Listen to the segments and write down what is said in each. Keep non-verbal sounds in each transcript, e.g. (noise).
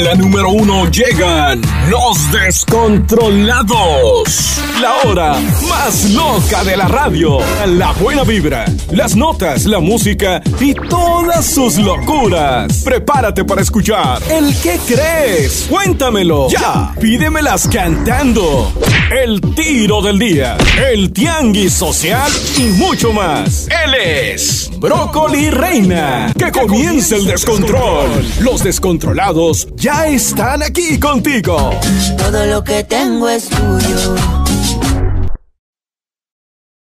la número uno llegan los descontrolados. La hora más loca de la radio. La buena vibra, las notas, la música y todas sus locuras. Prepárate para escuchar el que crees. Cuéntamelo ya. Pídemelas cantando. El tiro del día, el tianguis social y mucho más. Él es Brócoli Reina. Que comience el descontrol. Los descontrolados ya están aquí contigo. Todo lo que tengo es tuyo.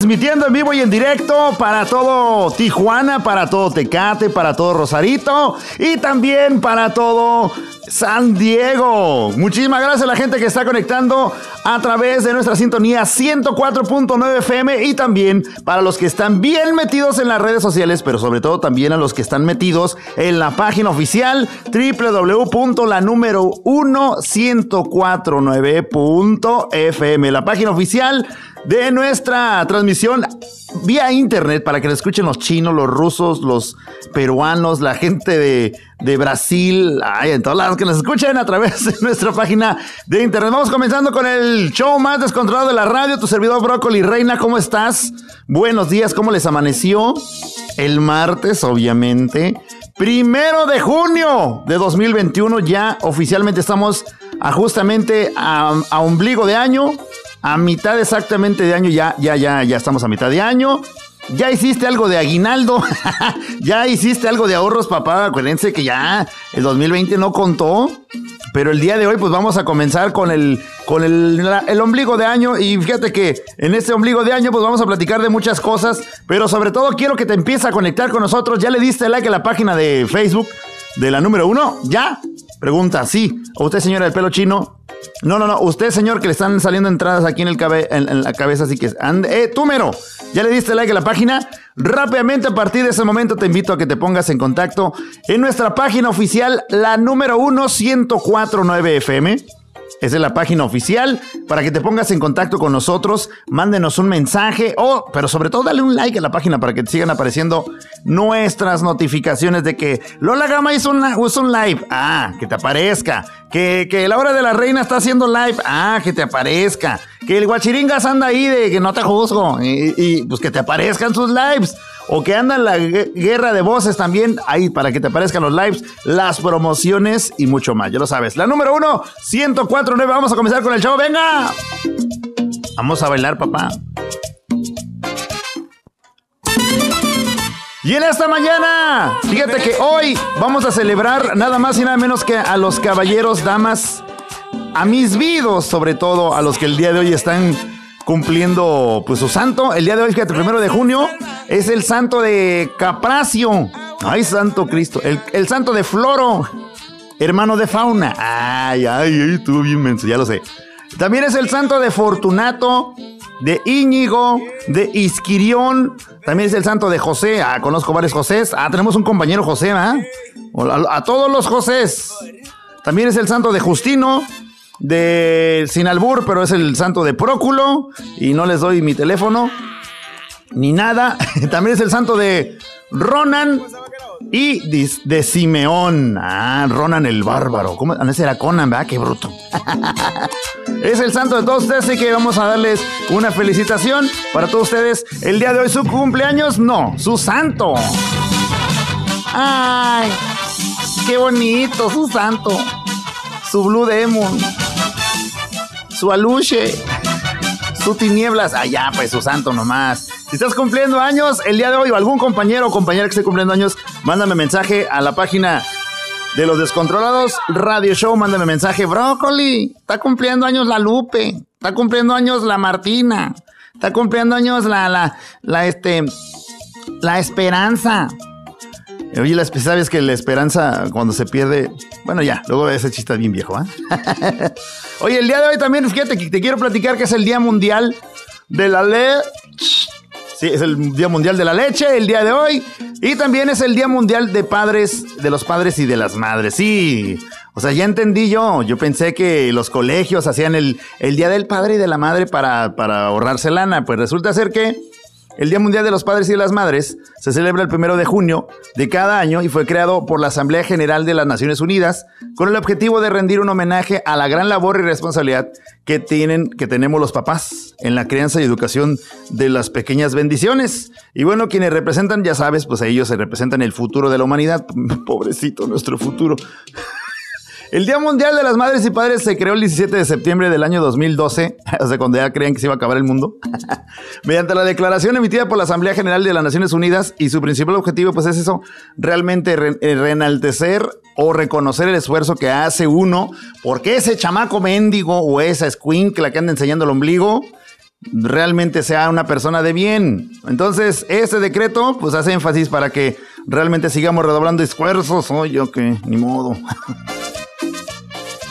Transmitiendo en vivo y en directo para todo Tijuana, para todo Tecate, para todo Rosarito y también para todo San Diego. Muchísimas gracias a la gente que está conectando a través de nuestra sintonía 104.9 FM y también para los que están bien metidos en las redes sociales, pero sobre todo también a los que están metidos en la página oficial www.lanúmero 1049.fm, la página oficial de nuestra transmisión vía internet para que lo escuchen los chinos, los rusos, los peruanos, la gente de, de Brasil, ay, en todos lados que nos escuchen a través de nuestra página de internet. Vamos comenzando con el show más descontrolado de la radio, tu servidor Brócoli Reina, ¿cómo estás? Buenos días, ¿cómo les amaneció? El martes, obviamente. Primero de junio de 2021, ya oficialmente estamos a justamente a, a ombligo de año a mitad exactamente de año, ya, ya, ya, ya estamos a mitad de año. Ya hiciste algo de aguinaldo, (laughs) ya hiciste algo de ahorros, papá. Acuérdense que ya el 2020 no contó, pero el día de hoy, pues vamos a comenzar con el, con el, el, ombligo de año. Y fíjate que en este ombligo de año, pues vamos a platicar de muchas cosas, pero sobre todo quiero que te empieces a conectar con nosotros. ¿Ya le diste like a la página de Facebook de la número uno? ¿Ya? Pregunta, sí. ¿O usted, señora del pelo chino? No, no, no. Usted, señor, que le están saliendo entradas aquí en, el cabe en, en la cabeza, así que... Ande, eh, tú, mero. ¿Ya le diste like a la página? Rápidamente, a partir de ese momento, te invito a que te pongas en contacto en nuestra página oficial, la número 1 1049 FM. Esa es la página oficial para que te pongas en contacto con nosotros, mándenos un mensaje o, pero sobre todo dale un like a la página para que te sigan apareciendo nuestras notificaciones de que Lola Gama hizo, una, hizo un live. Ah, que te aparezca. Que, que la hora de la reina está haciendo live. Ah, que te aparezca. Que el guachiringas anda ahí de que no te juzgo. Y pues que te aparezcan sus lives o que anda en la guerra de voces también, ahí para que te aparezcan los lives, las promociones y mucho más, ya lo sabes. La número uno, 1049, vamos a comenzar con el show, venga. Vamos a bailar, papá. Y en esta mañana, fíjate que hoy vamos a celebrar nada más y nada menos que a los caballeros, damas, a mis vidos, sobre todo a los que el día de hoy están cumpliendo pues su santo. El día de hoy, fíjate, primero de junio, es el santo de Capracio. Ay, santo Cristo. El, el santo de Floro, hermano de Fauna. Ay, ay, ay, estuvo bien menso, ya lo sé. También es el santo de Fortunato, de Íñigo, de Isquirión. También es el santo de José. Ah, conozco varios Josés. Ah, tenemos un compañero José, ¿ah? A, a todos los Josés. También es el santo de Justino, de Sinalbur, pero es el santo de Próculo. Y no les doy mi teléfono. Ni nada. (laughs) También es el santo de Ronan y de Simeón. Ah, Ronan el bárbaro. ¿Cómo? Ah, ese era Conan, ¿verdad? Qué bruto. (laughs) es el santo de todos ustedes, así que vamos a darles una felicitación para todos ustedes. El día de hoy, su cumpleaños, no, su santo. Ay, qué bonito, su santo. Su Blue Demon su aluche, su tinieblas, allá ah, pues su santo nomás. Si estás cumpliendo años el día de hoy o algún compañero o compañera que esté cumpliendo años, mándame mensaje a la página de los descontrolados Radio Show, mándame mensaje, brócoli, está cumpliendo años la Lupe, está cumpliendo años la Martina, está cumpliendo años la, la, la, este, la Esperanza. Oye, la, sabes que la esperanza cuando se pierde. Bueno, ya, luego ese chiste es bien viejo, ¿eh? (laughs) Oye, el día de hoy también, fíjate que te quiero platicar que es el Día Mundial de la Leche. Sí, es el Día Mundial de la Leche, el día de hoy. Y también es el Día Mundial de Padres, de los padres y de las madres. Sí. O sea, ya entendí yo. Yo pensé que los colegios hacían el, el Día del Padre y de la Madre para, para ahorrarse lana. Pues resulta ser que El Día Mundial de los Padres y de las Madres se celebra el primero de junio de cada año y fue creado por la Asamblea General de las Naciones Unidas con el objetivo de rendir un homenaje a la gran labor y responsabilidad que tienen, que tenemos los papás en la crianza y educación de las pequeñas bendiciones. Y bueno, quienes representan, ya sabes, pues ellos se representan el futuro de la humanidad. (laughs) Pobrecito nuestro futuro. El Día Mundial de las Madres y Padres se creó el 17 de septiembre del año 2012, (laughs) o sea, cuando ya creían que se iba a acabar el mundo, (laughs) mediante la declaración emitida por la Asamblea General de las Naciones Unidas y su principal objetivo pues es eso, realmente re eh, reenaltecer o reconocer el esfuerzo que hace uno, porque ese chamaco mendigo o esa la que anda enseñando el ombligo, realmente sea una persona de bien. Entonces, este decreto pues hace énfasis para que realmente sigamos redoblando esfuerzos, oye, yo que ni modo. (laughs)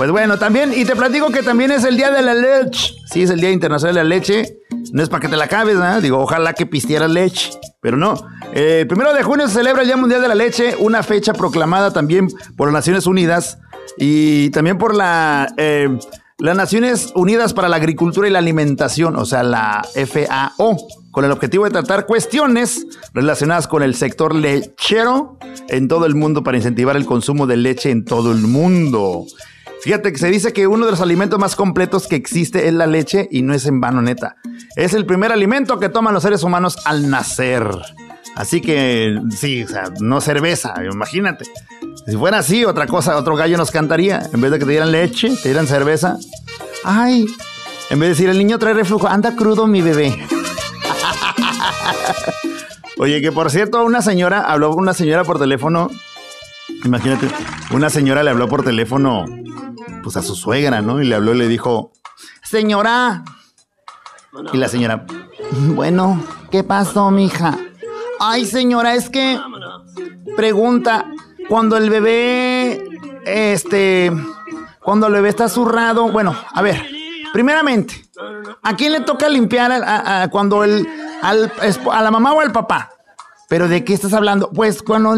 Pues bueno, también, y te platico que también es el día de la leche. Sí, es el Día Internacional de la Leche. No es para que te la acabes, ¿no? Digo, ojalá que pistieras leche, pero no. el primero de junio se celebra el Día Mundial de la Leche, una fecha proclamada también por las Naciones Unidas y también por la, eh, las Naciones Unidas para la Agricultura y la Alimentación, o sea, la FAO, con el objetivo de tratar cuestiones relacionadas con el sector lechero en todo el mundo para incentivar el consumo de leche en todo el mundo. Fíjate que se dice que uno de los alimentos más completos que existe es la leche y no es en vano, neta. Es el primer alimento que toman los seres humanos al nacer. Así que, sí, o sea, no cerveza, imagínate. Si fuera así, otra cosa, otro gallo nos cantaría. En vez de que te dieran leche, te dieran cerveza. Ay, en vez de decir, el niño trae reflujo, anda crudo mi bebé. (laughs) Oye, que por cierto, una señora habló con una señora por teléfono. Imagínate, una señora le habló por teléfono pues a su suegra, ¿no? Y le habló y le dijo, señora. Y la señora, bueno, ¿qué pasó, mija? Ay, señora, es que pregunta, cuando el bebé, este, cuando el bebé está zurrado, bueno, a ver, primeramente, ¿a quién le toca limpiar a, cuando el, al, a la mamá o al papá? ¿Pero de qué estás hablando? Pues cuando,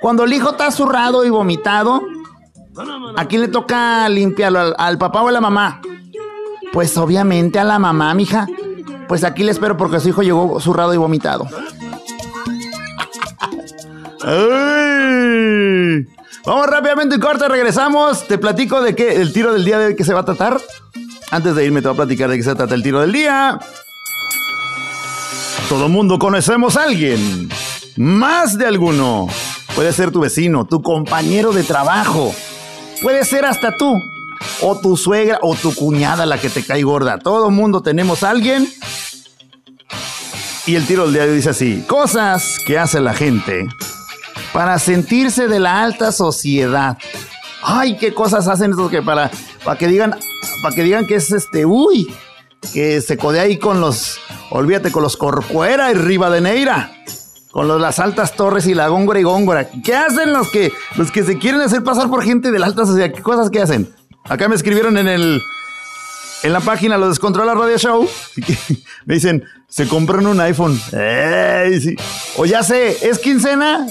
cuando el hijo está zurrado y vomitado, ¿A quién le toca limpiarlo? ¿Al, papá o a la mamá? Pues obviamente a la mamá, mija. Pues aquí le espero porque su hijo llegó zurrado y vomitado. Vamos rápidamente en corte, regresamos. Te platico de qué el tiro del día de qué se va a tratar. Antes de irme te voy a platicar de qué se trata el tiro del día. Todo mundo conocemos a alguien. Más de alguno. Puede ser tu vecino, tu compañero de trabajo Puede ser hasta tú, o tu suegra, o tu cuñada la que te cae gorda. Todo mundo tenemos a alguien. Y el tiro del diario dice así: Cosas que hace la gente para sentirse de la alta sociedad. Ay, qué cosas hacen estos que para, para que digan, para que digan que es este, uy, que se codea ahí con los, olvídate, con los Corcuera y Rivadeneira con las altas torres y la góngora y góngora. ¿Qué hacen los que, los que se quieren hacer pasar por gente de la alta sociedad? ¿Qué cosas que hacen? Acá me escribieron en el, en la página Lo Descontrola Radio Show. (laughs) Me dicen, se compran un iPhone. O ya sé, es quincena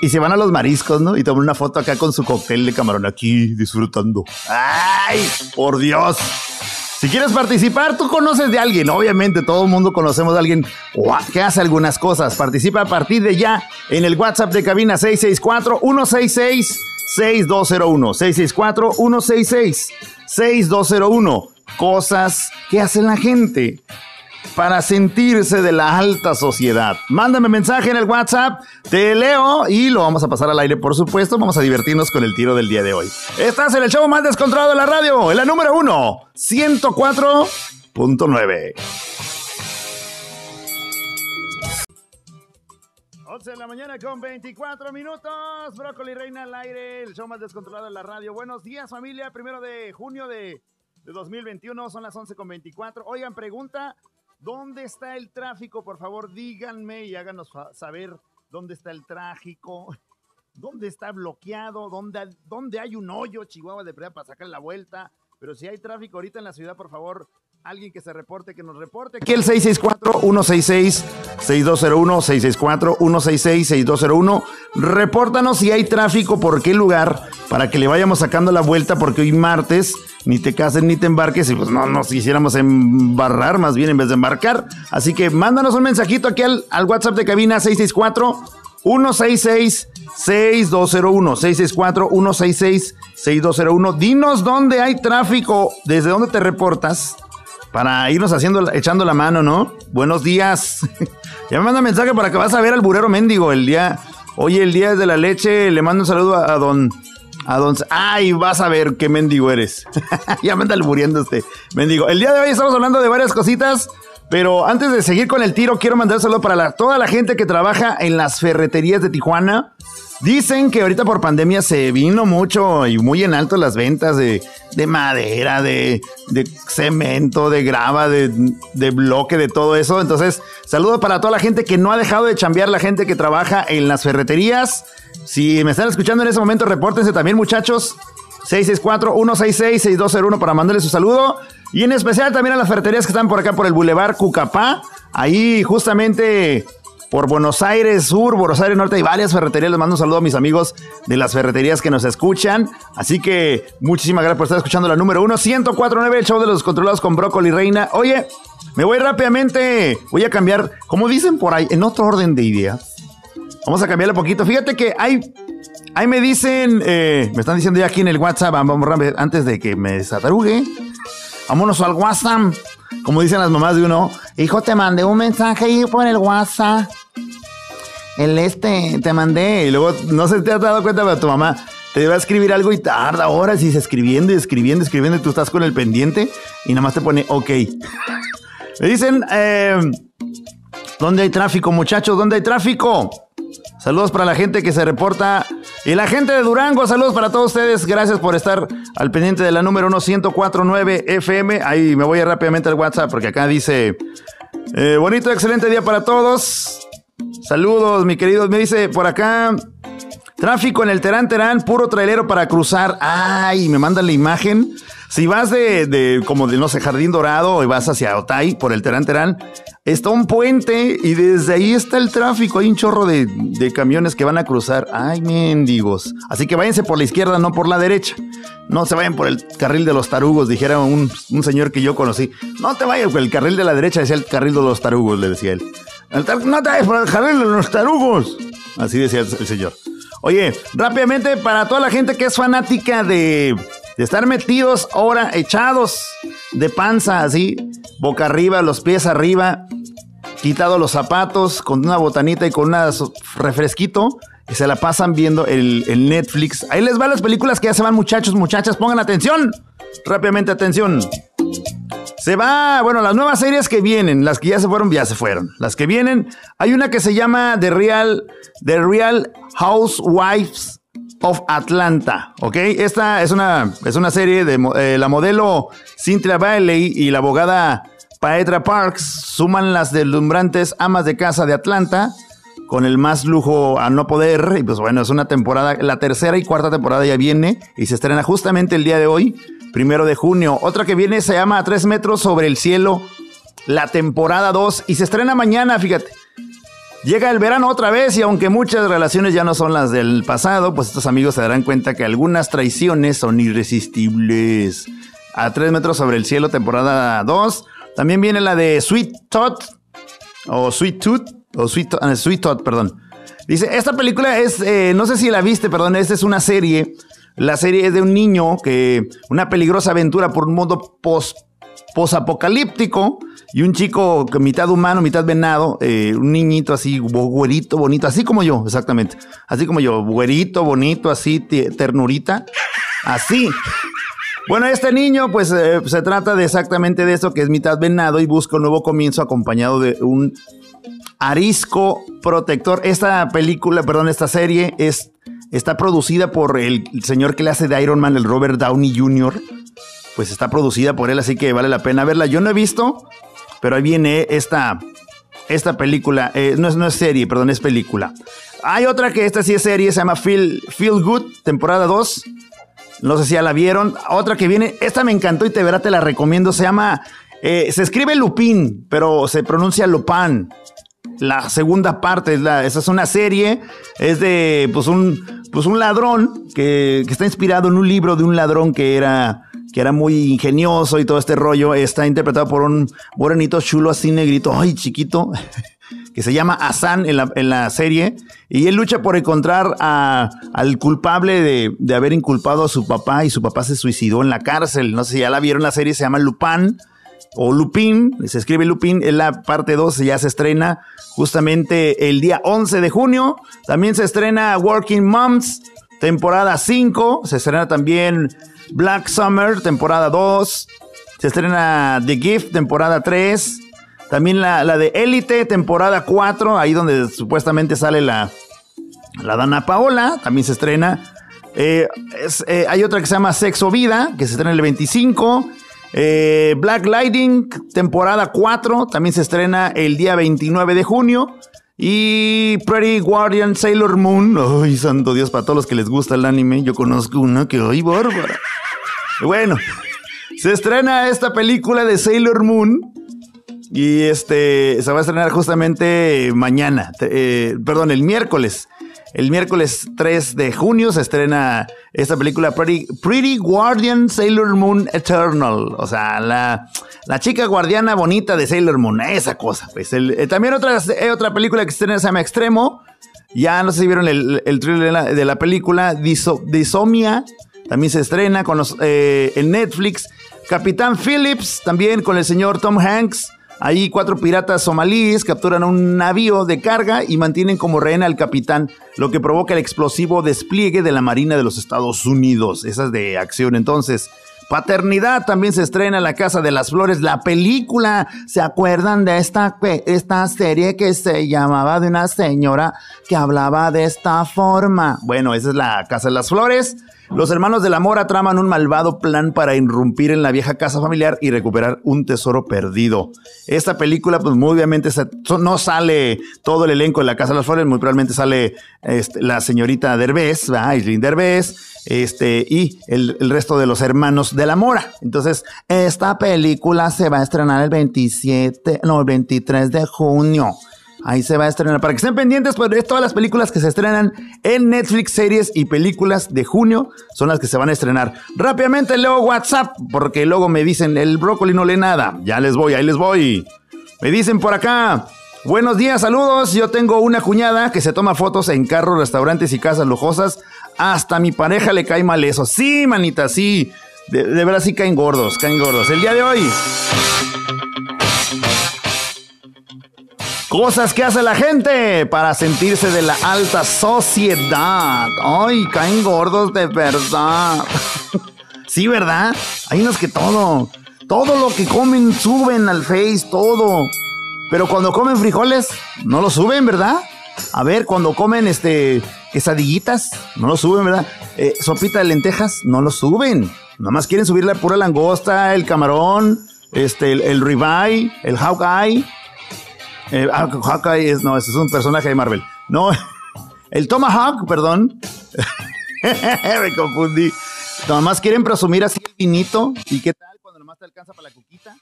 y se van a los mariscos, ¿no? Y toman una foto acá con su cóctel de camarón aquí disfrutando. ¡Ay! ¡Por Dios! Si quieres participar, tú conoces de alguien. Obviamente, todo el mundo conocemos de alguien que hace algunas cosas. Participa a partir de ya en el WhatsApp de cabina 664-166-6201. 664-166-6201. Cosas que hace la gente para sentirse de la alta sociedad. Mándame mensaje en el WhatsApp, te leo y lo vamos a pasar al aire, por supuesto. Vamos a divertirnos con el tiro del día de hoy. Estás en el show más descontrolado de la radio, en la número uno, 104.9. 11 de la mañana con 24 minutos. Brócoli Reina al aire, el show más descontrolado de la radio. Buenos días, familia. Primero de junio de, de 2021, son las 11 con 24. Oigan, pregunta ¿Dónde está el tráfico? Por favor, díganme y háganos saber dónde está el tráfico, (laughs) dónde está bloqueado, dónde, dónde hay un hoyo, Chihuahua de Preda para sacar la vuelta. Pero si hay tráfico ahorita en la ciudad, por favor, alguien que se reporte, que nos reporte. Aquí el 664-166-6201, 664-166-6201. Repórtanos si hay tráfico, por qué lugar, para que le vayamos sacando la vuelta, porque hoy martes ni te cases ni te embarques y pues no nos quisiéramos embarrar, más bien en vez de embarcar. Así que mándanos un mensajito aquí al, al WhatsApp de cabina 664 166 6201 664 166 6201. Dinos dónde hay tráfico, desde dónde te reportas para irnos haciendo, echando la mano, ¿no? Buenos días. (laughs) ya me manda mensaje para que vas a ver al burero mendigo el día. Hoy el día de la leche, le mando un saludo a, don. A don. Ay, vas a ver qué mendigo eres. (laughs) ya me anda alburiendo este mendigo. El día de hoy estamos hablando de varias cositas. Pero antes de seguir con el tiro, quiero mandar un saludo para toda la gente que trabaja en las ferreterías de Tijuana. Dicen que ahorita por pandemia se vino mucho y muy en alto las ventas de, madera, de, cemento, de grava, de, bloque, de todo eso. Entonces, saludo para toda la gente que no ha dejado de chambear, la gente que trabaja en las ferreterías. Si me están escuchando en ese momento, repórtense también, muchachos. 664-166-6201 para mandarles su saludo. Y en especial también a las ferreterías que están por acá por el Boulevard Cucapá. Ahí justamente por Buenos Aires Sur, Buenos Aires Norte, hay varias ferreterías. Les mando un saludo a mis amigos de las ferreterías que nos escuchan. Así que muchísimas gracias por estar escuchando la número 1, 1049, el show de los controlados con Brócoli Reina. Oye, me voy rápidamente, voy a cambiar, como dicen por ahí, en otro orden de ideas. Vamos a cambiarle un poquito. Fíjate que hay, ahí me dicen, eh, me están diciendo ya aquí en el WhatsApp, vamos, antes de que me desatarugue. Vámonos al WhatsApp. Como dicen las mamás de uno, hijo, te mandé un mensaje ahí por el WhatsApp. El este, te mandé. Y luego, no se te has dado cuenta, pero tu mamá te va a escribir algo y tarda horas y se escribiendo y escribiendo, escribiendo y tú estás con el pendiente y nada más te pone ok. (laughs) Dicen, eh, ¿dónde hay tráfico, muchachos? ¿Dónde hay tráfico? Saludos para la gente que se reporta. Y la gente de Durango, saludos para todos ustedes. Gracias por estar al pendiente de la número 1049 FM. Ahí me voy rápidamente al WhatsApp porque acá dice, eh, bonito, excelente día para todos. Saludos, mi querido. Me dice por acá, tráfico en el Terán Terán, puro trailero para cruzar. Ay, me mandan la imagen. Si vas de, de, como de, no sé, Jardín Dorado y vas hacia Otay por el Terán Terán, está un puente y desde ahí está el tráfico. Hay un chorro de, camiones que van a cruzar. Ay, mendigos. Así que váyanse por la izquierda, no por la derecha. No se vayan por el carril de los tarugos, dijera un, señor que yo conocí. No te vayas por el carril de la derecha, decía el carril de los tarugos, le decía él. no te vayas por el carril de los tarugos. Así decía el señor. Oye, rápidamente para toda la gente que es fanática de de estar metidos ahora echados de panza así, boca arriba, los pies arriba, quitado los zapatos con una botanita y con un refresquito y se la pasan viendo el, Netflix. Ahí les van las películas que ya se van muchachos, muchachas, pongan atención. Rápidamente atención. Se va, bueno, las nuevas series que vienen, las que ya se fueron, ya se fueron. Las que vienen, hay una que se llama The Real, The Real Housewives of Atlanta, ¿ok? Esta es una, es una serie de eh, la modelo Cynthia Bailey y la abogada Paetra Parks suman las deslumbrantes amas de casa de Atlanta con el más lujo a no poder. Y pues bueno, es una temporada, la tercera y cuarta temporada ya viene y se estrena justamente el día de hoy, primero de junio. Otra que viene se llama A tres metros sobre el cielo, la temporada 2 y se estrena mañana, fíjate. Llega el verano otra vez y aunque muchas relaciones ya no son las del pasado, pues estos amigos se darán cuenta que algunas traiciones son irresistibles. A tres metros sobre el cielo, temporada 2. También viene la de Sweet Tot, o Sweet Tooth, o Sweet, ah, Sweet Tot, perdón. Dice, esta película es, eh, no sé si la viste, perdón, esta es una serie. La serie es de un niño que, una peligrosa aventura por un mundo post posapocalíptico y un chico mitad humano, mitad venado, eh, un niñito así, güerito, bonito, así como yo, exactamente. Así como yo, güerito, bonito, así, ternurita, así. Bueno, este niño, pues eh, se trata de exactamente de eso, que es mitad venado y busca un nuevo comienzo acompañado de un arisco protector. Esta película, perdón, esta serie es, está producida por el señor que le hace de Iron Man, el Robert Downey Jr pues está producida por él, así que vale la pena verla. Yo no he visto, pero ahí viene esta, esta película, eh, no, es, no es serie, perdón, es película. Hay otra que esta sí es serie, se llama Feel, Feel Good, temporada 2. No sé si ya la vieron. Otra que viene, esta me encantó y te verá, te la recomiendo. Se llama, eh, se escribe Lupin, pero se pronuncia Lupin. La segunda parte, esa es una serie, es de pues un, pues un ladrón que, que está inspirado en un libro de un ladrón que era que era muy ingenioso y todo este rollo, está interpretado por un morenito chulo así negrito, ay, chiquito, (laughs) que se llama Hassan en la, en la serie, y él lucha por encontrar al culpable de, de, haber inculpado a su papá, y su papá se suicidó en la cárcel, no sé si ya la vieron la serie, se llama Lupin, o Lupin, se escribe Lupin, en la parte 2 ya se estrena justamente el día 11 de junio, también se estrena Working Moms, temporada 5, se estrena también Black Summer, temporada 2. Se estrena The Gift, temporada 3. También la, de Elite, temporada 4, ahí donde supuestamente sale la, la Dana Paola, también se estrena. Eh, eh, hay otra que se llama Sexo Vida, que se estrena el 25. Eh, Black Lightning, temporada 4, también se estrena el día 29 de junio. Y Pretty Guardian Sailor Moon. Ay, santo Dios, para todos los que les gusta el anime, yo conozco una que, ay, bárbara. Bueno, se estrena esta película de Sailor Moon. Y este se va a estrenar justamente mañana, eh, perdón, el miércoles. El miércoles 3 de junio se estrena esta película Pretty, Guardian Sailor Moon Eternal. O sea, la, la, chica guardiana bonita de Sailor Moon. Esa cosa. Pues eh, también otra, eh, otra película que se estrena se llama Extremo. Ya no sé si vieron el, el trailer de la, de la película. Disomia. También se estrena con eh, en Netflix. Capitán Phillips. También con el señor Tom Hanks. Ahí cuatro piratas somalíes capturan un navío de carga y mantienen como rehén al capitán, lo que provoca el explosivo despliegue de la Marina de los Estados Unidos. Esa es de acción entonces. Paternidad también se estrena en la Casa de las Flores. La película, ¿se acuerdan de esta, esta serie que se llamaba de una señora que hablaba de esta forma? Bueno, esa es la Casa de las Flores. Los hermanos de la Mora traman un malvado plan para irrumpir en la vieja casa familiar y recuperar un tesoro perdido. Esta película, pues muy obviamente no sale todo el elenco de la Casa de las Flores, muy probablemente sale este, la señorita Derbez, Aislinn Derbez, este, y el, el, resto de los hermanos de la Mora. Entonces, esta película se va a estrenar el 27, no, el 23 de junio. Ahí se va a estrenar. Para que estén pendientes, pues de todas las películas que se estrenan en Netflix, series y películas de junio son las que se van a estrenar. Rápidamente leo WhatsApp, porque luego me dicen, el brócoli no lee nada. Ya les voy, ahí les voy. Me dicen por acá, buenos días, saludos. Yo tengo una cuñada que se toma fotos en carros, restaurantes y casas lujosas. Hasta mi pareja le cae mal eso. Sí, manita, sí. De, de verdad sí caen gordos, caen gordos. El día de hoy Cosas que hace la gente para sentirse de la alta sociedad. Ay, caen gordos de verdad. (laughs) sí, ¿verdad? Hay unos que todo, todo lo que comen suben al Face, todo. Pero cuando comen frijoles, no lo suben, ¿verdad? A ver, cuando comen este quesadillitas, no lo suben, ¿verdad? Eh, sopita de lentejas, no lo suben. Nomás quieren subir la pura langosta, el camarón, este, el, el ribeye, el hawkeye eh, ah, Hawkeye es, no, ese es un personaje de Marvel. No, (laughs) el Tomahawk, perdón. (laughs) Me confundí. Nomás quieren presumir así finito. ¿Y qué tal cuando nomás te alcanza para la cuquita?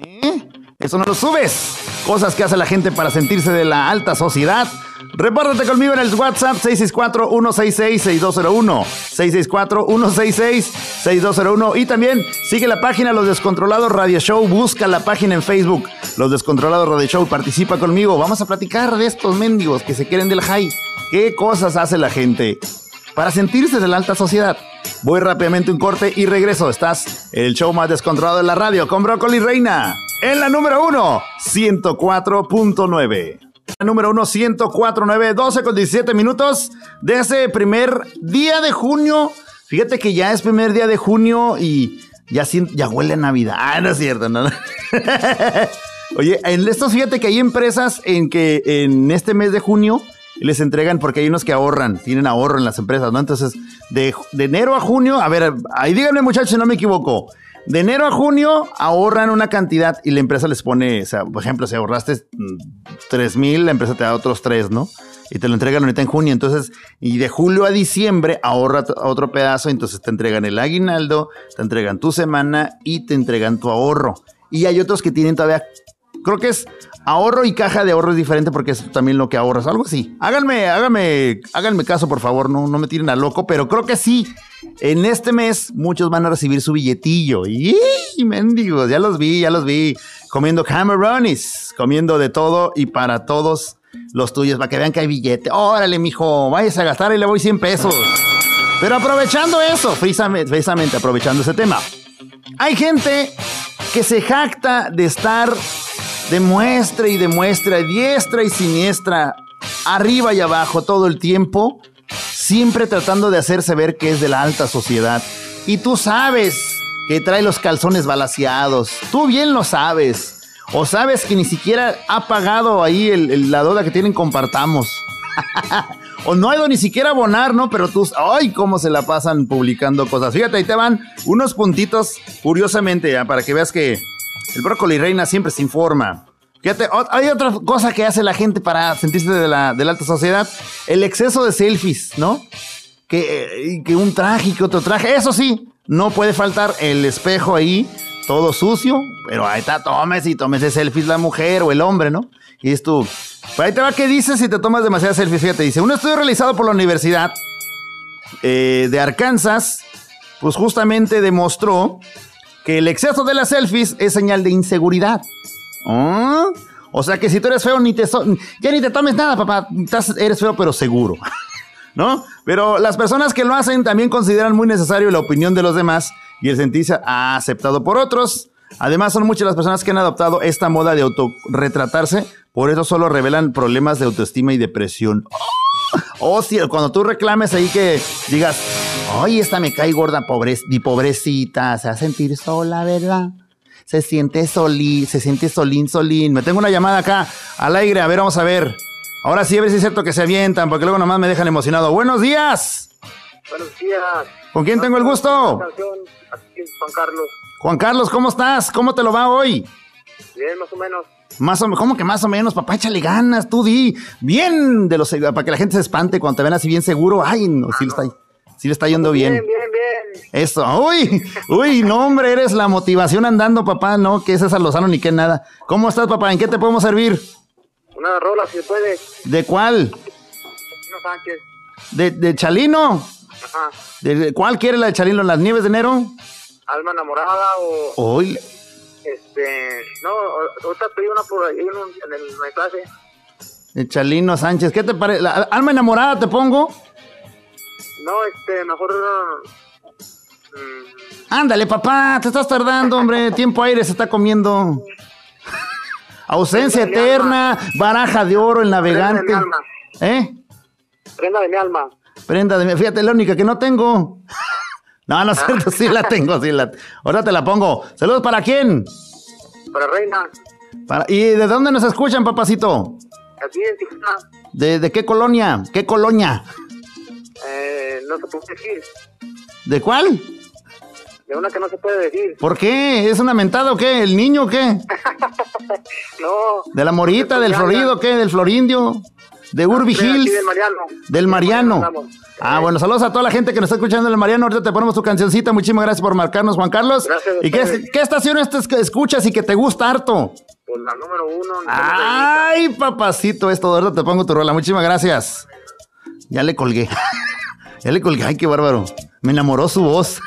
¿Eh? Eso no lo subes. Cosas que hace la gente para sentirse de la alta sociedad. Repórtate conmigo en el WhatsApp 664-166-6201. 664-166-6201. Y también sigue la página Los Descontrolados Radio Show. Busca la página en Facebook. Los Descontrolados Radio Show. Participa conmigo. Vamos a platicar de estos mendigos que se quieren del high. ¿Qué cosas hace la gente para sentirse de la alta sociedad? Voy rápidamente un corte y regreso. Estás el show más descontrolado de la radio con Brócoli Reina. En la número 1, 104.9. Número 1, 104.9, 12 con 17 minutos de ese primer día de junio. Fíjate que ya es primer día de junio y ya, ya huele a Navidad. Ah, no es cierto, no. (laughs) Oye, en estos fíjate que hay empresas en que en este mes de junio les entregan, porque hay unos que ahorran, tienen ahorro en las empresas, ¿no? Entonces, de, enero a junio, a ver, ahí díganme muchachos si no me equivoco, de enero a junio ahorran una cantidad y la empresa les pone, o sea, por ejemplo, si ahorraste 3 mm, mil, la empresa te da otros 3, ¿no? Y te lo entregan ahorita en junio. Entonces, y de julio a diciembre ahorra otro pedazo, entonces te entregan el aguinaldo, te entregan tu semana y te entregan tu ahorro. Y hay otros que tienen todavía creo que es ahorro y caja de ahorro es diferente porque es también lo que ahorras, algo así. Háganme, háganme, háganme caso, por favor, no, no me tiren a loco, pero creo que sí. En este mes muchos van a recibir su billetillo. Y mendigos, ya los vi, ya los vi. Comiendo camarones, comiendo de todo y para todos los tuyos, para que vean que hay billete. Órale, mijo, váyase a gastar y le voy 100 pesos. Pero aprovechando eso, precisamente aprovechando ese tema, hay gente que se jacta de estar demuestra y demuestra diestra y siniestra, arriba y abajo todo el tiempo, siempre tratando de hacerse ver que es de la alta sociedad. Y tú sabes que trae los calzones balaseados, tú bien lo sabes. O sabes que ni siquiera ha pagado ahí la deuda que tienen compartamos. (laughs) o no ha ido ni siquiera a abonar, ¿no? Pero tú, ¡ay! cómo se la pasan publicando cosas. Fíjate, ahí te van unos puntitos, curiosamente, ya, para que veas que el brócoli reina siempre se informa. Fíjate, hay otra cosa que hace la gente para sentirse de la, de la alta sociedad. El exceso de selfies, ¿no? Que, eh, que un traje, que otro traje. Eso sí, no puede faltar el espejo ahí, todo sucio. Pero ahí está, tomes y tomes selfies la mujer o el hombre, ¿no? Y es tú. Pues ahí te va que dices si te tomas demasiadas selfies. Fíjate, dice, un estudio realizado por la Universidad eh, de Arkansas, pues justamente demostró que el exceso de las selfies es señal de inseguridad. ¿Ah? O sea que si tú eres feo, ni te ya ni te tomes nada, papá. eres feo, pero seguro. (laughs) ¿No? Pero las personas que lo hacen también consideran muy necesario la opinión de los demás y el sentirse aceptado por otros. Además, son muchas las personas que han adoptado esta moda de autorretratarse, por eso solo revelan problemas de autoestima y depresión. O oh, si cuando tú reclames ahí que digas, ay, esta me cae gorda, pobre, pobrecita, se va a sentir sola, ¿verdad? Se siente solín, se siente solín, solín. Me tengo una llamada acá al aire, a ver, vamos a ver. Ahora sí, a ver si es cierto que se avientan, porque luego nomás me dejan emocionado. Buenos días. Buenos días. ¿Con quién tengo el gusto? Juan Carlos. Juan Carlos, ¿cómo estás? ¿Cómo te lo va hoy? Bien, más o menos. Más o menos, ¿cómo que más o menos? Papá, échale ganas, tú di. Bien, de los, para que la gente se espante cuando te ven así bien seguro. Ay, no, sí, está, sí le está yendo bien. Bien, bien, bien. Eso, uy, uy, no, hombre, eres la motivación andando, papá, no, que es esa Lozano ni que nada. ¿Cómo estás, papá? ¿En qué te podemos servir? Una rola, si puede. ¿De cuál? Chalino Sánchez. ¿De, de Chalino? Ajá. ¿De cuál quiere la de Chalino? ¿En las nieves de enero? Alma enamorada o. Uy. Este. No, ahorita pedí una por ahí en, en el mensaje. De Chalino Sánchez. ¿Qué te parece? ¿Alma enamorada te pongo? No, este, mejor. Mm. Ándale, papá, te estás tardando, hombre. Tiempo aire se está comiendo. Ausencia eterna, baraja de oro, el navegante. Prenda de mi alma. ¿Eh? Prenda de mi alma. Prenda de mi Fíjate, la única que no tengo. (laughs) No, no es cierto, sí la tengo, sí la. Ahora te la pongo. Saludos para quién? Para Reina. Para... ¿Y de dónde nos escuchan, papacito? Aquí en Tijuana. ¿De, ¿De qué colonia? ¿Qué colonia? Eh, no se puede decir. ¿De cuál? De una que no se puede decir. (laughs) ¿Por qué? ¿Es una mentada o qué? ¿El niño o qué? no. ¿De la morita, del florido o qué? ¿Del florindio? ¿De Urbi Hills? del Mariano. Del Mariano. Ah, bueno, saludos a toda la gente que nos está escuchando en el Mariano. Ahorita te ponemos tu cancioncita. Muchísimas gracias por marcarnos, Juan Carlos. Gracias. ¿Y qué, qué estación escuchas y que te gusta harto? Pues la número uno. Ay, papacito, esto, ahorita te pongo tu rola. Muchísimas gracias. Ya le colgué. (laughs) ya le colgué. Ay, qué bárbaro. Me enamoró su voz.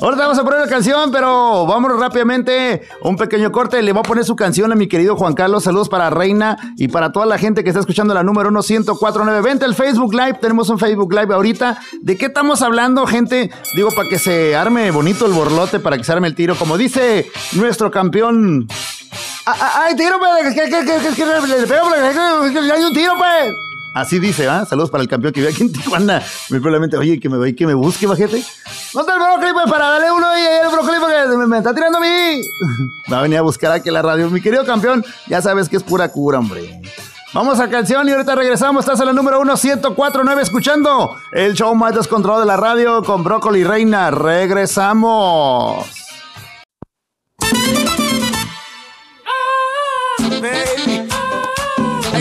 Ahorita vamos a poner la canción, pero vámonos rápidamente. Un pequeño corte. Le voy a poner su canción a mi querido Juan Carlos. Saludos para Reina y para toda la gente que está escuchando la número 1 1049. Vente al Facebook Live. Tenemos un Facebook Live ahorita. ¿De qué estamos hablando, gente? Digo, para que se arme bonito el borlote, para que se arme el tiro. Como dice nuestro campeón. ¡Ay, tiro, pues! ¿Qué, qué, qué, qué, hay un tiro, pues! Así dice, ¿ah? Saludos para el campeón que vive aquí en Tijuana. Muy probablemente, oye, que me, que me busque, bajete. No está el brócoli, pues, para darle uno y el brócoli me, está tirando a mí. (laughs) Va a venir a buscar aquí la radio. Mi querido campeón, ya sabes que es pura cura, hombre. Vamos a canción y ahorita regresamos. Estás en la número 1, 1049, escuchando el show más descontrolado de la radio con Brócoli Reina. Regresamos.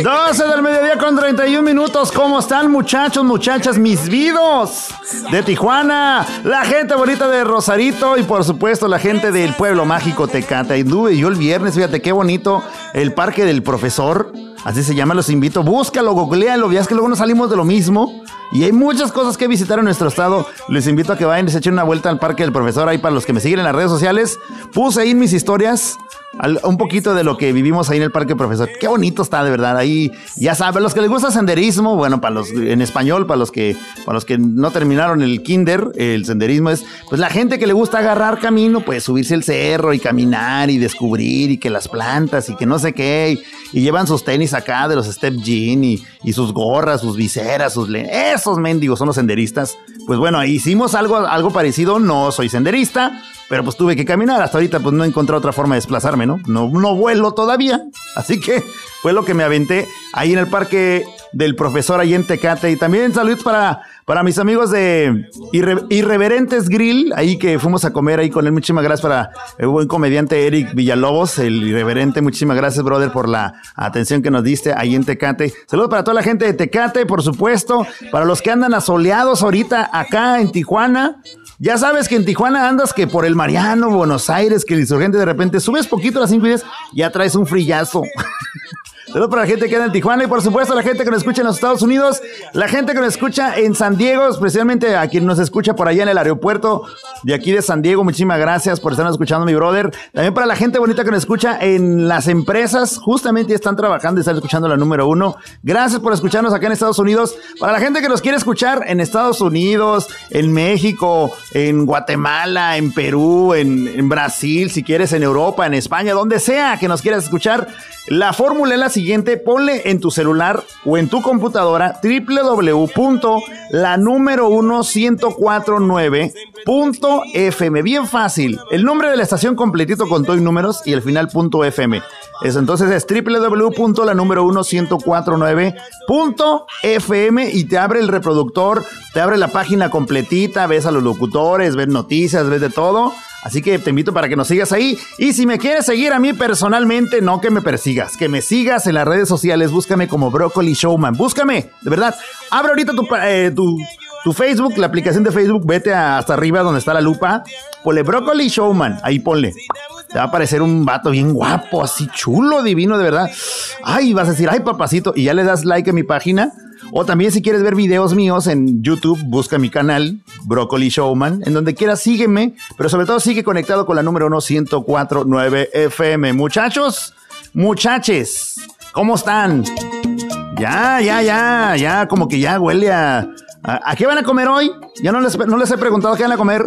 12 del mediodía con 31 minutos. ¿Cómo están, muchachos, muchachas, mis vidos de Tijuana? La gente bonita de Rosarito y, por supuesto, la gente del pueblo mágico Tecate. Anduve yo el viernes, fíjate qué bonito el parque del profesor. Así se llama, los invito. Búscalo, googlealo. Es que luego no salimos de lo mismo. Y hay muchas cosas que visitar en nuestro estado. Les invito a que vayan y se echen una vuelta al Parque del Profesor. Ahí para los que me siguen en las redes sociales. Puse ahí mis historias un poquito de lo que vivimos ahí en el Parque Profesor. Qué bonito está, de verdad. Ahí, ya saben, los que les gusta senderismo, bueno, para los en español, para los que, para los que no terminaron el kinder, el senderismo es, pues la gente que le gusta agarrar camino, pues subirse el cerro y caminar y descubrir y que las plantas y que no sé qué. Y, llevan sus tenis acá de los Step Jean y, y sus gorras, sus viseras, sus... Esos mendigos son los senderistas. Pues bueno, hicimos algo, algo parecido. No soy senderista, pero pues tuve que caminar. Hasta ahorita pues no encontré otra forma de desplazarme, ¿no? No, no vuelo todavía. (laughs) Así que fue lo que me aventé ahí en el parque del profesor ahí en Tecate. Y también saludos para, para mis amigos de Irreverentes Grill, ahí que fuimos a comer ahí con él. Muchísimas gracias para el buen comediante Eric Villalobos, el Irreverente. Muchísimas gracias, brother, por la atención que nos diste ahí en Tecate. Saludos para toda la gente de Tecate, por supuesto. Para los que andan asoleados ahorita acá en Tijuana. Ya sabes que en Tijuana andas que por el Mariano, Buenos Aires, que el insurgente de repente subes poquito las 5 ya traes un frillazo. Saludos para la gente que anda en Tijuana y por supuesto la gente que nos escucha en los Estados Unidos, la gente que nos escucha en San Diego, especialmente a quien nos escucha por allá en el aeropuerto de aquí de San Diego. Muchísimas gracias por estar escuchando, mi brother. También para la gente bonita que nos escucha en las empresas, justamente están trabajando y están escuchando la número uno. Gracias por escucharnos acá en Estados Unidos. Para la gente que nos quiere escuchar en Estados Unidos, en México, en Guatemala, en Perú, en, en Brasil, si quieres, en Europa, en España, donde sea que nos quieras escuchar, la fórmula es la siguiente, ponle en tu celular o en tu computadora www.lanúmero1149.fm. Bien fácil. El nombre de la estación completito con todo y números y el final punto .fm. Eso entonces es www.lanúmero1149.fm y te abre el reproductor, te abre la página completita, ves a los locutores, ves noticias, ves de todo Así que te invito para que nos sigas ahí. Y si me quieres seguir a mí personalmente, no que me persigas, que me sigas en las redes sociales. Búscame como Broccoli Showman. Búscame, de verdad. Abre ahorita tu, eh, tu, Facebook, la aplicación de Facebook. Vete hasta arriba donde está la lupa. Ponle Broccoli Showman. Ahí ponle. Te va a aparecer un vato bien guapo, así chulo, divino, de verdad. Ay, vas a decir, ay, papacito. Y ya le das like a mi página o también si quieres ver videos míos en YouTube, busca mi canal, Broccoli Showman. En donde quieras, sígueme, pero sobre todo sigue conectado con la número 1 1049 FM. Muchachos, muchaches, ¿cómo están? Ya, ya, ya, ya, como que ya huele a... ¿A, qué van a comer hoy? Ya no les, no les he preguntado qué van a comer.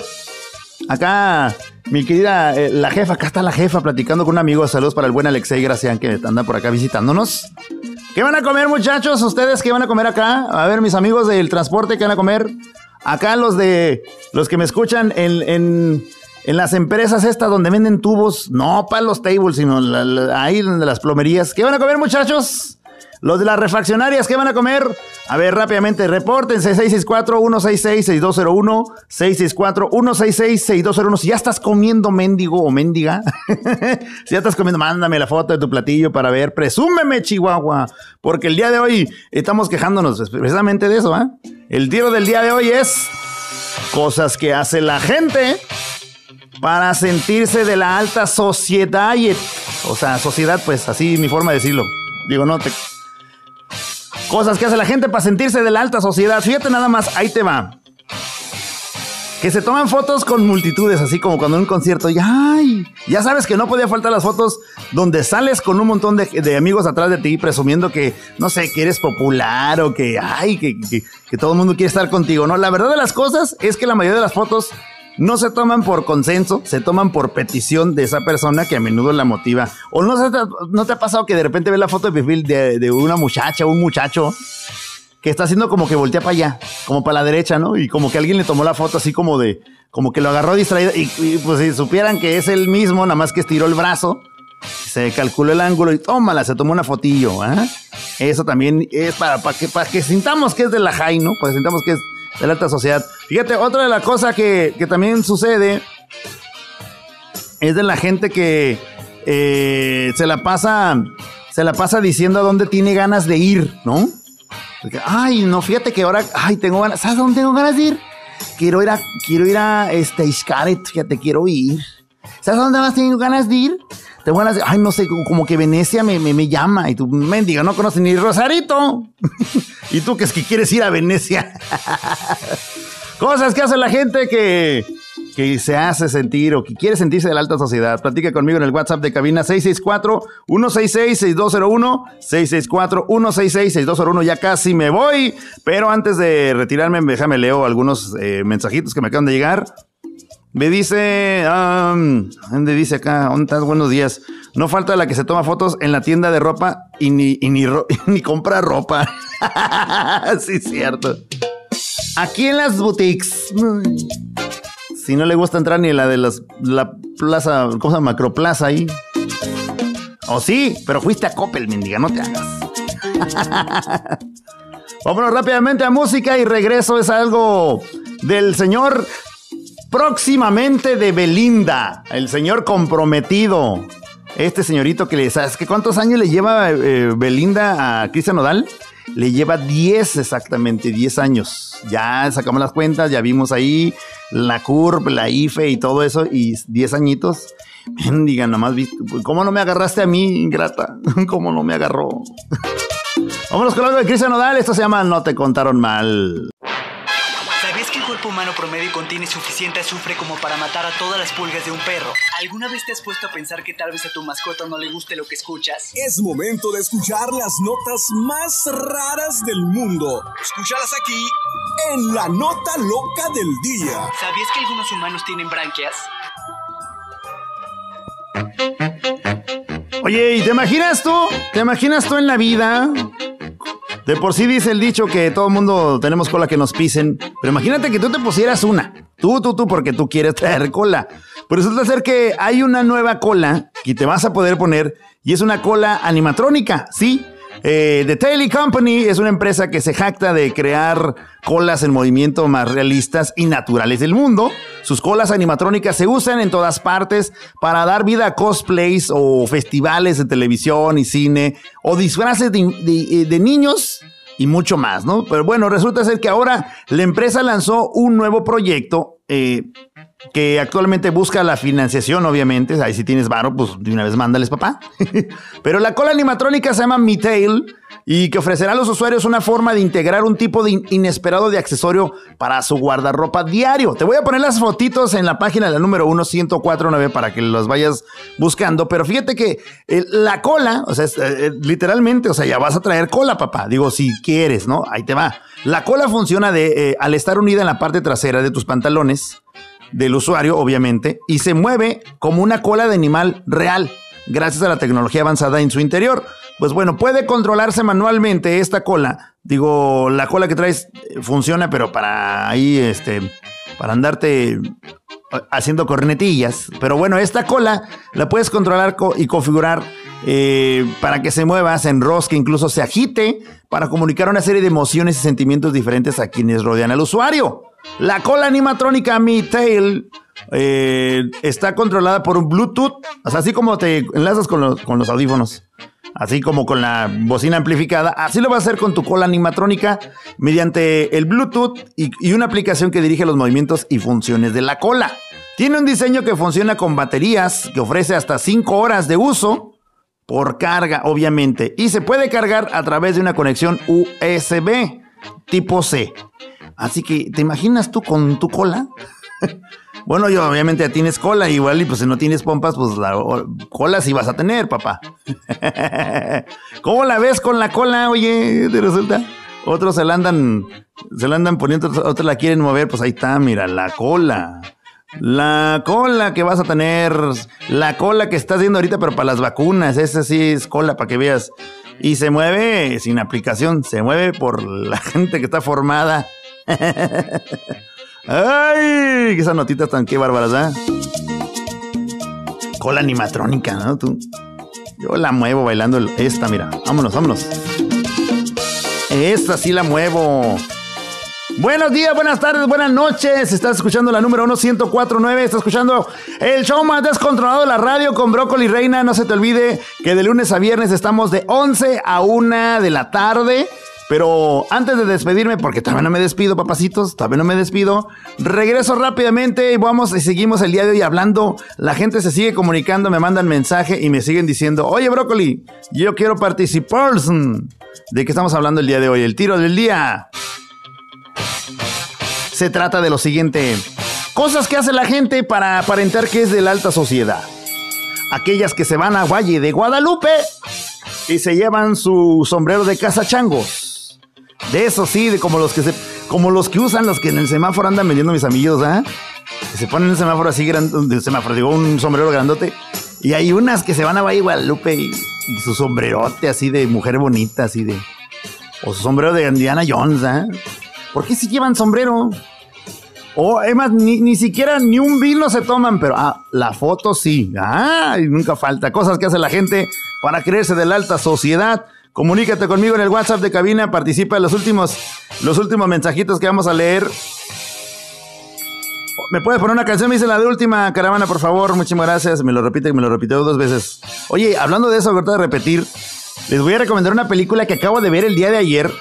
Acá, mi querida, eh, la jefa, acá está la jefa platicando con un amigo. Saludos para el buen Alexei Gracián que anda por acá visitándonos. ¿Qué van a comer, muchachos? ¿Ustedes qué van a comer acá? A ver, mis amigos del transporte, ¿qué van a comer? Acá los de los que me escuchan en, en, en las empresas estas donde venden tubos, no para los tables, sino ahí donde las plomerías. ¿Qué van a comer, muchachos? Los de las refaccionarias, ¿qué van a comer? A ver, rápidamente, repórtense 664-166-6201, 664-166-6201. Si ya estás comiendo mendigo o mendiga, (laughs) si ya estás comiendo, mándame la foto de tu platillo para ver. Presúmeme, Chihuahua, porque el día de hoy estamos quejándonos precisamente de eso, ¿eh? El tiro del día de hoy es cosas que hace la gente para sentirse de la alta sociedad. O sea, sociedad, pues así mi forma de decirlo. Digo, no te Cosas que hace la gente para sentirse de la alta sociedad. Fíjate nada más, ahí te va. Que se toman fotos con multitudes, así como cuando en un concierto, y ¡ay! Ya sabes que no podía faltar las fotos donde sales con un montón de, amigos atrás de ti presumiendo que, no sé, que eres popular o que, ¡ay! Que, que todo el mundo quiere estar contigo, ¿no? La verdad de las cosas es que la mayoría de las fotos no se toman por consenso, se toman por petición de esa persona que a menudo la motiva. O no, te, no te ha pasado que de repente ves la foto de perfil de, una muchacha o un muchacho que está haciendo como que voltea para allá, como para la derecha, ¿no? Y como que alguien le tomó la foto así como de, como que lo agarró distraído y, pues si supieran que es el mismo, nada más que estiró el brazo, se calculó el ángulo y tómala, se tomó una fotillo, ¿eh? Eso también es para, para, que, para que sintamos que es de la high, ¿no? Para que sintamos que es de la alta sociedad. Fíjate, otra de las cosas que, también sucede es de la gente que eh, se la pasa se la pasa diciendo a dónde tiene ganas de ir, ¿no? Porque, ay, no, fíjate que ahora, ay, tengo ganas, ¿sabes a dónde tengo ganas de ir? Quiero ir a, quiero ir a este, Iscaret, fíjate, quiero ir. ¿Sabes a dónde más tengo ganas de ir? Tengo ganas de, ay, no sé, como, que Venecia me, me, me, llama y tú, mendiga, no conoces ni Rosarito. (laughs) y tú que es que quieres ir a Venecia. (laughs) Cosas que hace la gente que, que se hace sentir o que quiere sentirse de la alta sociedad. Platica conmigo en el WhatsApp de cabina 664-166-6201. 664-166-6201. Ya casi me voy, pero antes de retirarme, déjame leo algunos eh, mensajitos que me acaban de llegar. Me dice, ¿dónde dice acá? ¿Dónde estás? Buenos días. No falta la que se toma fotos en la tienda de ropa y ni, ni, (laughs) ni compra ropa. (laughs) sí, cierto. Aquí en las boutiques. Si no le gusta entrar ni la de las, la plaza, ¿cómo se llama? Macroplaza ahí. O sí, pero fuiste a Coppel, mendiga, no te hagas. (laughs) Vámonos rápidamente a música y regreso. Es algo del señor próximamente de Belinda, el señor comprometido. Este señorito que le sabes que cuántos años le lleva eh, Belinda a Cristian Nodal? Le lleva 10 exactamente, 10 años. Ya sacamos las cuentas, ya vimos ahí la CURP, la IFE y todo eso, y 10 añitos. (laughs) Digan, nomás, ¿cómo no me agarraste a mí, ingrata? (laughs) ¿Cómo no me agarró? (laughs) Vámonos con algo de Cristian Nodal, esto se llama No te contaron mal humano promedio contiene suficiente azufre como para matar a todas las pulgas de un perro. ¿Alguna vez te has puesto a pensar que tal vez a tu mascota no le guste lo que escuchas? Es momento de escuchar las notas más raras del mundo. Escúchalas aquí en la nota loca del día. ¿Sabías que algunos humanos tienen branquias? Oye, ¿y te imaginas tú? ¿Te imaginas tú en la vida de por sí dice el dicho que todo el mundo tenemos cola que nos pisen. Pero imagínate que tú te pusieras una. Tú, tú, tú, porque tú quieres traer cola. Pero resulta ser que hay una nueva cola que te vas a poder poner y es una cola animatrónica, ¿sí? Eh, The Taily Company es una empresa que se jacta de crear colas en movimiento más realistas y naturales del mundo. Sus colas animatrónicas se usan en todas partes para dar vida a cosplays o festivales de televisión y cine o disfraces de, niños y mucho más, ¿no? Pero bueno, resulta ser que ahora la empresa lanzó un nuevo proyecto eh, que actualmente busca la financiación, obviamente. Ahí si tienes varo, pues de una vez mándales, papá. (laughs) Pero la cola animatrónica se llama Mitail y que ofrecerá a los usuarios una forma de integrar un tipo de inesperado de accesorio para su guardarropa diario. Te voy a poner las fotitos en la página de la número 1, 1049 para que los vayas buscando. Pero fíjate que eh, la cola, o sea, eh, literalmente, o sea, ya vas a traer cola, papá. Digo, si quieres, ¿no? Ahí te va. La cola funciona de, eh, al estar unida en la parte trasera de tus pantalones del usuario, obviamente, y se mueve como una cola de animal real, gracias a la tecnología avanzada en su interior. Pues bueno, puede controlarse manualmente esta cola. Digo, la cola que traes eh, funciona, pero para ahí, este, para andarte eh, haciendo cornetillas. Pero bueno, esta cola la puedes controlar y configurar eh, para que se mueva, se enrosque, incluso se agite, para comunicar una serie de emociones y sentimientos diferentes a quienes rodean al usuario. La cola animatrónica Mi Tail eh, está controlada por un Bluetooth, así como te enlazas con los, audífonos, así como con la bocina amplificada, así lo vas a hacer con tu cola animatrónica mediante el Bluetooth y, y una aplicación que dirige los movimientos y funciones de la cola. Tiene un diseño que funciona con baterías, que ofrece hasta 5 horas de uso por carga, obviamente, y se puede cargar a través de una conexión USB tipo C. Así que, ¿te imaginas tú con tu cola? (laughs) bueno, yo obviamente ya tienes cola, igual, y pues si no tienes pompas, pues la cola sí vas a tener, papá. (laughs) ¿Cómo la ves con la cola? Oye, ¿te resulta? Otros se la andan, se la andan poniendo, otros la quieren mover, pues ahí está, mira, la cola. La cola que vas a tener, la cola que estás viendo ahorita, pero para las vacunas, esa sí es cola para que veas. Y se mueve sin aplicación, se mueve por la (laughs) gente que está formada (laughs) ¡Ay! Esas notitas tan qué bárbaras, ¿eh? Cola animatrónica, ¿no? Tú. Yo la muevo bailando esta, mira. Vámonos, vámonos. Esta sí la muevo. Buenos días, buenas tardes, buenas noches. Estás escuchando la número 1 1049. Estás escuchando el show más descontrolado de la radio con Brócoli Reina. No se te olvide que de lunes a viernes estamos de 11 a 1 de la tarde. Pero antes de despedirme, porque todavía no me despido, papacitos, todavía no me despido, regreso rápidamente y vamos y seguimos el día de hoy hablando. La gente se sigue comunicando, me mandan mensaje y me siguen diciendo, oye, brócoli, yo quiero participar. ¿De qué estamos hablando el día de hoy? El tiro del día. Se trata de lo siguiente. Cosas que hace la gente para aparentar que es de la alta sociedad. Aquellas que se van a Valle de Guadalupe y se llevan su sombrero de changos. De eso sí, de como los que se, como los que usan los que en el semáforo andan vendiendo mis amigos, ¿ah? Que se ponen un semáforo así grande, semáforo, digo, un sombrero grandote. Y hay unas que se van a Valle Guadalupe y, su sombrerote así de mujer bonita, así de. O su sombrero de Indiana Jones, ¿ah? ¿Por qué si llevan sombrero? O además, ni, ni siquiera ni un vino se toman, pero ah, la foto sí. Ah, nunca falta. Cosas que hace la gente para creerse de la alta sociedad. Comunícate conmigo en el WhatsApp de cabina, participa en los últimos, los últimos mensajitos que vamos a leer. ¿Me puedes poner una canción? Me dice la de última caravana, por favor. Muchísimas gracias. Me lo repite, me lo repitió dos veces. Oye, hablando de eso, ahorita de repetir, les voy a recomendar una película que acabo de ver el día de ayer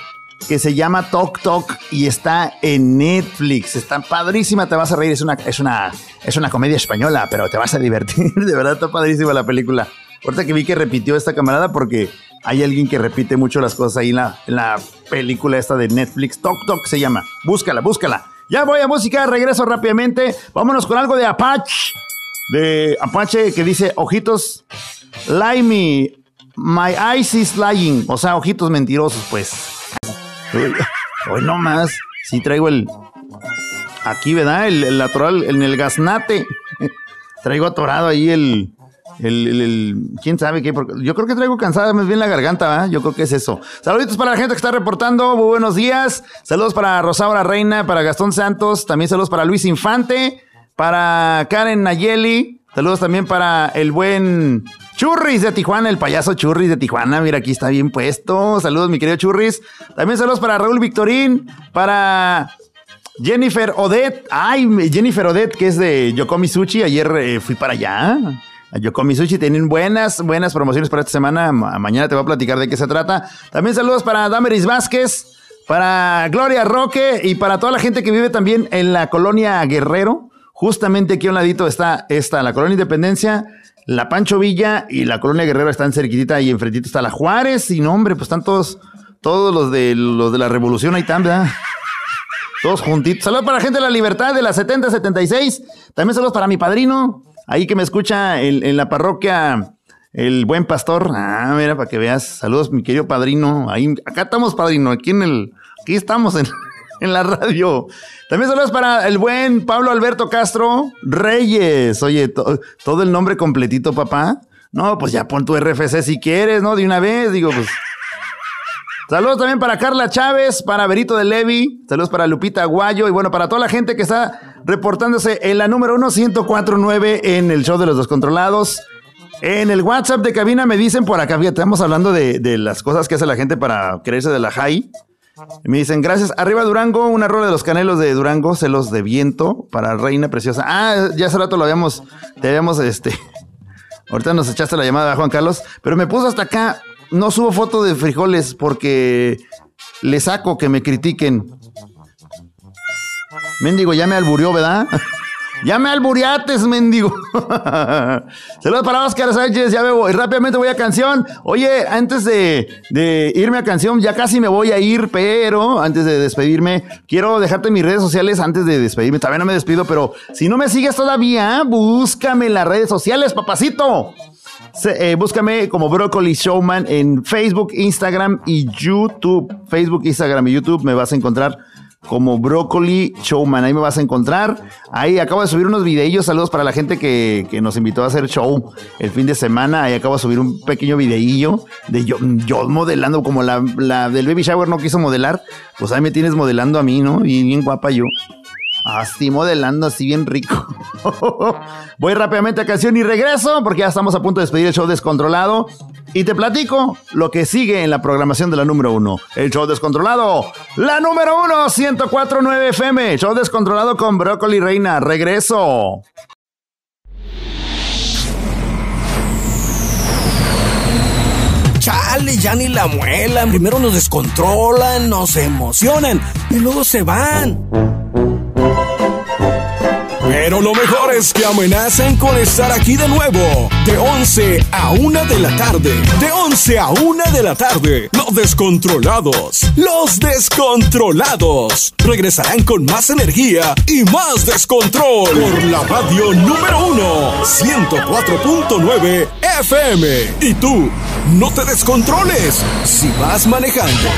que se llama Talk Talk y está en Netflix. Está padrísima, te vas a reír. Es una, es una, es una comedia española, pero te vas a divertir. (laughs) De verdad, está padrísima la película. Ahorita que vi que repitió esta camarada porque hay alguien que repite mucho las cosas ahí en la, en la película esta de Netflix. Tok Tok se llama. Búscala, búscala. Ya voy a música, regreso rápidamente. Vámonos con algo de Apache. De Apache que dice, ojitos, lie me, my eyes is lying. O sea, ojitos mentirosos, pues. Hoy no más. Sí traigo el... Aquí, ¿verdad? El, el natural, en el gaznate. (laughs) traigo atorado ahí el, el, quién sabe qué, yo creo que traigo cansada más bien la garganta, yo creo que es eso. Saluditos para la gente que está reportando, muy buenos días. Saludos para Rosaura Reina, para Gastón Santos, también saludos para Luis Infante, para Karen Nayeli, saludos también para el buen Churris de Tijuana, el payaso Churris de Tijuana, mira aquí está bien puesto. Saludos mi querido Churris. También saludos para Raúl Victorín, para Jennifer Odette, ay, Jennifer Odette, que es de Yokomi Sushi, ayer eh, fui para allá. Yokomi Sushi tienen buenas, buenas promociones para esta semana. mañana te voy a platicar de qué se trata. También saludos para Dameris Vázquez, para Gloria Roque y para toda la gente que vive también en la colonia Guerrero. Justamente aquí a un ladito está esta, la colonia Independencia, la Pancho Villa y la colonia Guerrero están cerquitita y enfrentito está la Juárez. Y no, hombre, pues están todos, todos los de, los de la revolución ahí están, ¿verdad? Todos juntitos. Saludos para la gente de la libertad de la 7076. También saludos para mi padrino, Ahí que me escucha en, la parroquia el buen pastor. Ah, mira, para que veas. Saludos, mi querido padrino. Ahí, acá estamos, padrino. Aquí en el. Aquí estamos en, en la radio. También saludos para el buen Pablo Alberto Castro Reyes. Oye, todo el nombre completito, papá. No, pues ya pon tu RFC si quieres, ¿no? De una vez, digo, pues. Saludos también para Carla Chávez, para Berito de Levi, saludos para Lupita Aguayo y bueno, para toda la gente que está reportándose en la número 1-1049 en el show de los descontrolados. En el WhatsApp de cabina me dicen por acá, fíjate, estamos hablando de, las cosas que hace la gente para creerse de la high. Me dicen, gracias. Arriba Durango, una rola de los canelos de Durango, celos de viento para Reina Preciosa. Ah, ya hace rato lo habíamos, te habíamos, este, (laughs) ahorita nos echaste la llamada Juan Carlos, pero me puso hasta acá no subo foto de frijoles porque le saco que me critiquen. Mendigo, ya me alburió, ¿verdad? (laughs) ya me alburiates, mendigo. (laughs) Saludos para Oscar Sánchez, ya veo. Y rápidamente voy a canción. Oye, antes de, de, irme a canción, ya casi me voy a ir, pero antes de despedirme, quiero dejarte mis redes sociales antes de despedirme. Todavía no me despido, pero si no me sigues todavía, búscame en las redes sociales, papacito. Eh, búscame como Broccoli Showman en Facebook, Instagram y YouTube. Facebook, Instagram y YouTube me vas a encontrar como Broccoli Showman. Ahí me vas a encontrar. Ahí acabo de subir unos videillos. Saludos para la gente que, nos invitó a hacer show el fin de semana. Ahí acabo de subir un pequeño videillo de yo, yo modelando, como la, la, del Baby Shower no quiso modelar. Pues ahí me tienes modelando a mí, ¿no? Y bien guapa yo. Así modelando, así bien rico. (laughs) Voy rápidamente a canción y regreso porque ya estamos a punto de despedir el show descontrolado. Y te platico lo que sigue en la programación de la número uno. El show descontrolado. La número uno, 104.9 FM. Show descontrolado con Brócoli Reina. Regreso. Chale, ya ni la muelan. Primero nos descontrolan, nos emocionan y luego se van. Pero lo mejor es que amenazan con estar aquí de nuevo. De 11 a 1 de la tarde. De 11 a 1 de la tarde. Los descontrolados. Los descontrolados. Regresarán con más energía y más descontrol. Por la radio número 1. 104.9 FM. Y tú, no te descontroles si vas manejando.